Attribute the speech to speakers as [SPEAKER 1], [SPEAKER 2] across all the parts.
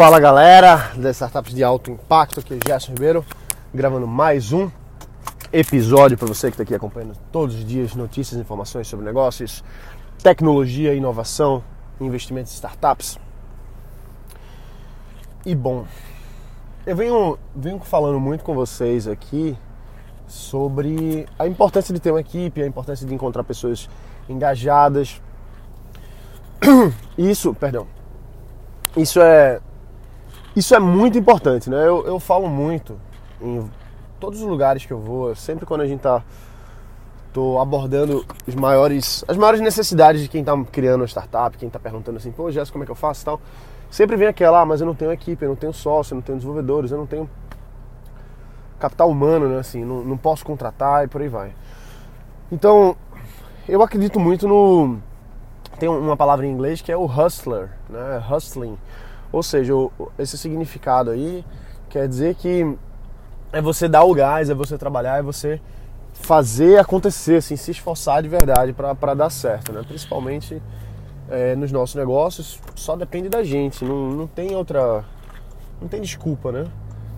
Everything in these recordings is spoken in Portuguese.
[SPEAKER 1] Fala galera das startups de alto impacto, aqui é Gerson Ribeiro, gravando mais um episódio para você que está aqui acompanhando todos os dias notícias informações sobre negócios, tecnologia, inovação, investimentos em startups. E bom, eu venho, venho falando muito com vocês aqui sobre a importância de ter uma equipe, a importância de encontrar pessoas engajadas. Isso, perdão. Isso é isso é muito importante, né? Eu, eu falo muito em todos os lugares que eu vou, sempre quando a gente tá tô abordando os maiores, as maiores necessidades de quem está criando uma startup, quem está perguntando assim, pô, Jéssica, como é que eu faço e tal. Sempre vem aquela, ah, mas eu não tenho equipe, eu não tenho sócio, eu não tenho desenvolvedores, eu não tenho capital humano, né? Assim, não, não posso contratar e por aí vai. Então, eu acredito muito no. Tem uma palavra em inglês que é o hustler, né? Hustling. Ou seja, esse significado aí quer dizer que é você dar o gás, é você trabalhar, é você fazer acontecer, assim, se esforçar de verdade para dar certo, né? Principalmente é, nos nossos negócios, só depende da gente, não, não tem outra, não tem desculpa, né?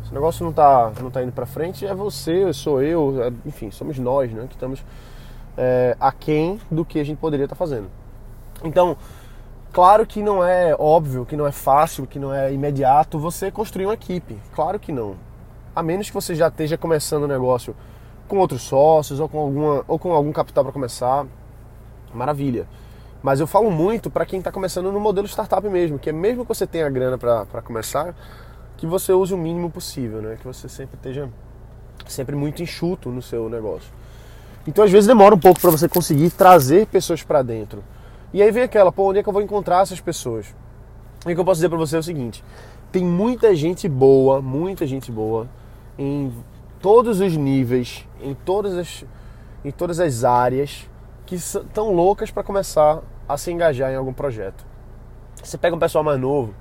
[SPEAKER 1] Se o negócio não tá, não tá indo para frente, é você, sou eu, é, enfim, somos nós, né? Que estamos é, aquém do que a gente poderia estar tá fazendo. Então, claro que não é óbvio, que não é fácil, que não é imediato você construir uma equipe. Claro que não. A menos que você já esteja começando o negócio com outros sócios ou com, alguma, ou com algum capital para começar, maravilha. Mas eu falo muito para quem está começando no modelo startup mesmo, que é mesmo que você tenha grana para começar, que você use o mínimo possível, né? Que você sempre esteja sempre muito enxuto no seu negócio. Então às vezes demora um pouco para você conseguir trazer pessoas para dentro. E aí vem aquela, pô, onde é que eu vou encontrar essas pessoas? E o que eu posso dizer para você é o seguinte: tem muita gente boa, muita gente boa em todos os níveis, em todas as, em todas as áreas que estão loucas para começar a se engajar em algum projeto. Você pega um pessoal mais novo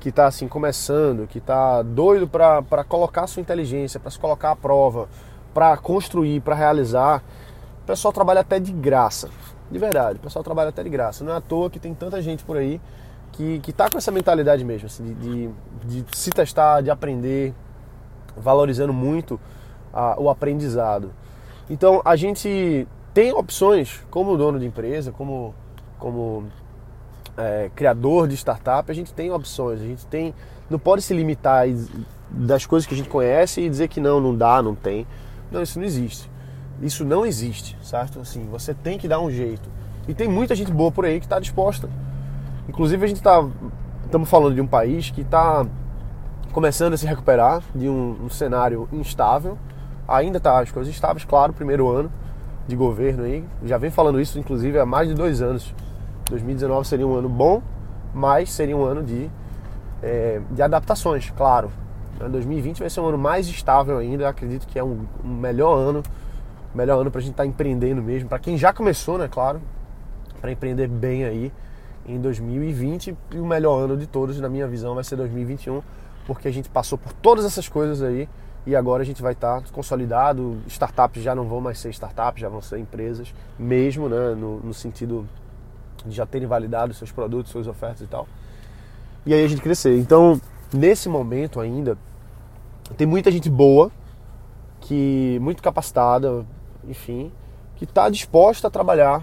[SPEAKER 1] que está assim começando, que está doido para colocar sua inteligência, para se colocar à prova, para construir, para realizar. O pessoal trabalha até de graça, de verdade. O pessoal trabalha até de graça. Não é à toa que tem tanta gente por aí que, que tá com essa mentalidade mesmo, assim, de, de, de se testar, de aprender, valorizando muito a, o aprendizado. Então a gente tem opções como dono de empresa, como, como é, criador de startup, a gente tem opções, a gente tem. Não pode se limitar das coisas que a gente conhece e dizer que não, não dá, não tem. Não, isso não existe. Isso não existe, certo? Assim, você tem que dar um jeito. E tem muita gente boa por aí que está disposta. Inclusive a gente está estamos falando de um país que está começando a se recuperar de um, um cenário instável Ainda tá as coisas estáveis, claro, primeiro ano de governo aí. Já vem falando isso, inclusive, há mais de dois anos. 2019 seria um ano bom, mas seria um ano de, é, de adaptações, claro. 2020 vai ser um ano mais estável ainda. acredito que é um, um melhor ano, melhor ano para a gente estar tá empreendendo mesmo. Para quem já começou, né, claro, para empreender bem aí em 2020 e o melhor ano de todos, na minha visão, vai ser 2021, porque a gente passou por todas essas coisas aí e agora a gente vai estar tá consolidado. Startups já não vão mais ser startups, já vão ser empresas, mesmo né, no, no sentido de já terem validado seus produtos, suas ofertas e tal. E aí a gente crescer. Então, nesse momento ainda, tem muita gente boa, que muito capacitada, enfim, que está disposta a trabalhar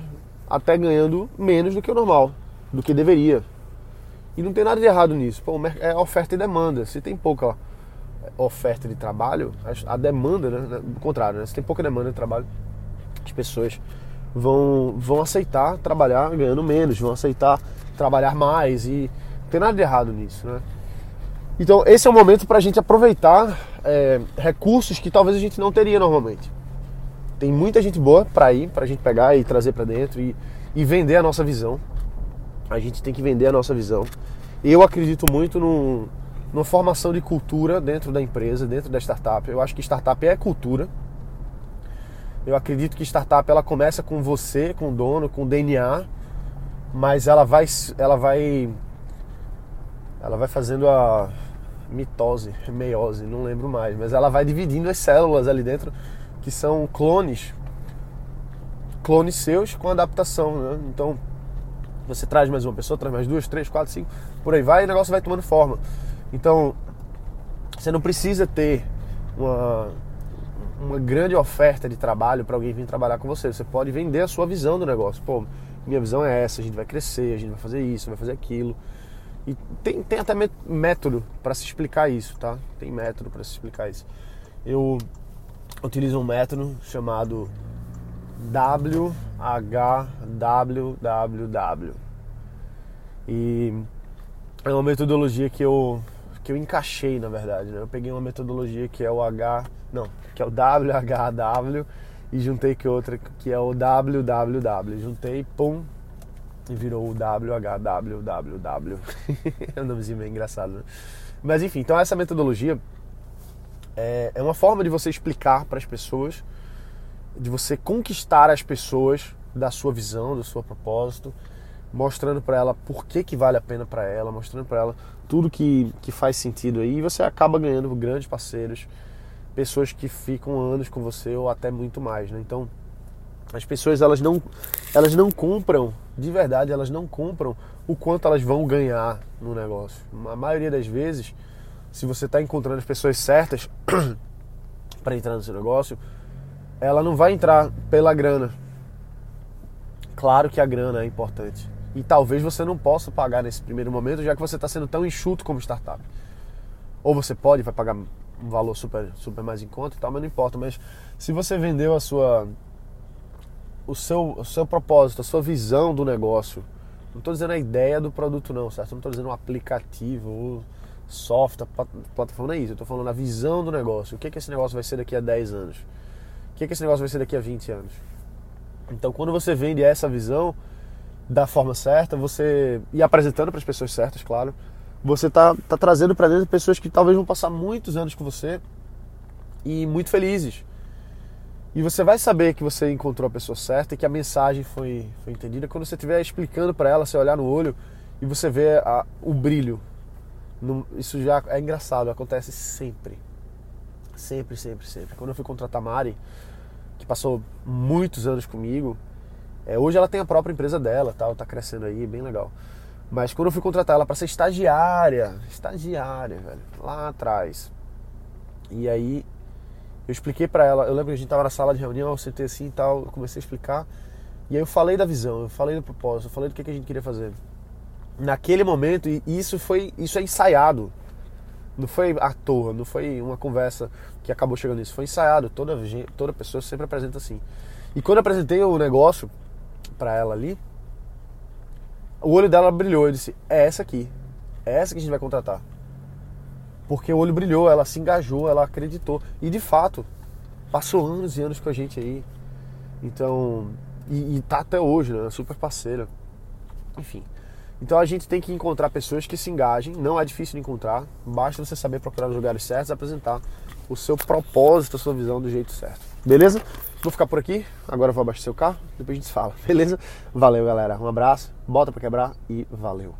[SPEAKER 1] até ganhando menos do que o normal, do que deveria. E não tem nada de errado nisso. Pô, é oferta e demanda. Se tem pouca oferta de trabalho, a demanda, né? Do contrário, né? Se tem pouca demanda de trabalho, as pessoas vão, vão aceitar trabalhar ganhando menos, vão aceitar trabalhar mais e não tem nada de errado nisso, né? Então esse é o momento para a gente aproveitar é, recursos que talvez a gente não teria normalmente. Tem muita gente boa para ir, para a gente pegar e trazer para dentro e, e vender a nossa visão. A gente tem que vender a nossa visão. Eu acredito muito no, numa formação de cultura dentro da empresa, dentro da startup. Eu acho que startup é cultura. Eu acredito que startup ela começa com você, com o dono, com o DNA, mas ela vai ela vai ela vai fazendo a mitose, meiose, não lembro mais, mas ela vai dividindo as células ali dentro que são clones clones seus com adaptação, né? Então, você traz mais uma pessoa, traz mais duas, três, quatro, cinco, por aí vai e o negócio vai tomando forma. Então, você não precisa ter uma, uma grande oferta de trabalho para alguém vir trabalhar com você. Você pode vender a sua visão do negócio. Pô, minha visão é essa, a gente vai crescer, a gente vai fazer isso, vai fazer aquilo. E tem, tem até método para se explicar isso, tá? Tem método para se explicar isso. Eu utilizo um método chamado WHWWW. E é uma metodologia que eu que eu encaixei, na verdade, né? Eu peguei uma metodologia que é o H, não, que é o WHW e juntei com outra que é o WWW. Juntei, pum, e virou o WHWWW. é um nomezinho meio engraçado, né? Mas enfim, então essa metodologia é, é uma forma de você explicar para as pessoas, de você conquistar as pessoas da sua visão, do seu propósito, mostrando para ela por que, que vale a pena para ela, mostrando para ela tudo que, que faz sentido aí, e você acaba ganhando grandes parceiros, pessoas que ficam anos com você ou até muito mais, né? Então, as pessoas elas não elas não compram, de verdade, elas não compram o quanto elas vão ganhar no negócio. A maioria das vezes, se você está encontrando as pessoas certas para entrar no seu negócio, ela não vai entrar pela grana. Claro que a grana é importante. E talvez você não possa pagar nesse primeiro momento, já que você está sendo tão enxuto como startup. Ou você pode, vai pagar um valor super, super mais em conta e tal, mas não importa. Mas se você vendeu a sua, o, seu, o seu propósito, a sua visão do negócio, não estou dizendo a ideia do produto não, certo? Não estou dizendo o aplicativo, software, plataforma, não é isso. Eu estou falando a visão do negócio. O que, é que esse negócio vai ser daqui a 10 anos? O que, é que esse negócio vai ser daqui a 20 anos? Então, quando você vende essa visão da forma certa, você e apresentando para as pessoas certas, claro, você tá, tá trazendo para dentro pessoas que talvez vão passar muitos anos com você e muito felizes. E você vai saber que você encontrou a pessoa certa e que a mensagem foi, foi entendida quando você estiver explicando para ela, você olhar no olho e você a, o brilho. Isso já é engraçado, acontece sempre. Sempre, sempre, sempre. Quando eu fui contratar a Mari, que passou muitos anos comigo, é, hoje ela tem a própria empresa dela, tal, tá crescendo aí, bem legal. Mas quando eu fui contratar ela para ser estagiária, estagiária, velho, lá atrás. E aí eu expliquei para ela, eu lembro que a gente tava na sala de reunião, eu sentei assim e tal, eu comecei a explicar. E aí eu falei da visão, eu falei do propósito, eu falei do que, que a gente queria fazer. Naquele momento, e isso foi, isso é ensaiado. Não foi à toa, não foi uma conversa que acabou chegando nisso, foi ensaiado. Toda, toda pessoa sempre apresenta assim. E quando eu apresentei o negócio, para ela ali, o olho dela brilhou. Eu disse: É essa aqui. É essa que a gente vai contratar. Porque o olho brilhou, ela se engajou, ela acreditou. E de fato, passou anos e anos com a gente aí. Então, e, e tá até hoje, né? Super parceira. Enfim. Então a gente tem que encontrar pessoas que se engajem, não é difícil de encontrar, basta você saber procurar os lugares certos, apresentar o seu propósito, a sua visão do jeito certo. Beleza? Vou ficar por aqui, agora eu vou abastecer o carro, depois a gente se fala, beleza? Valeu, galera. Um abraço, bota pra quebrar e valeu.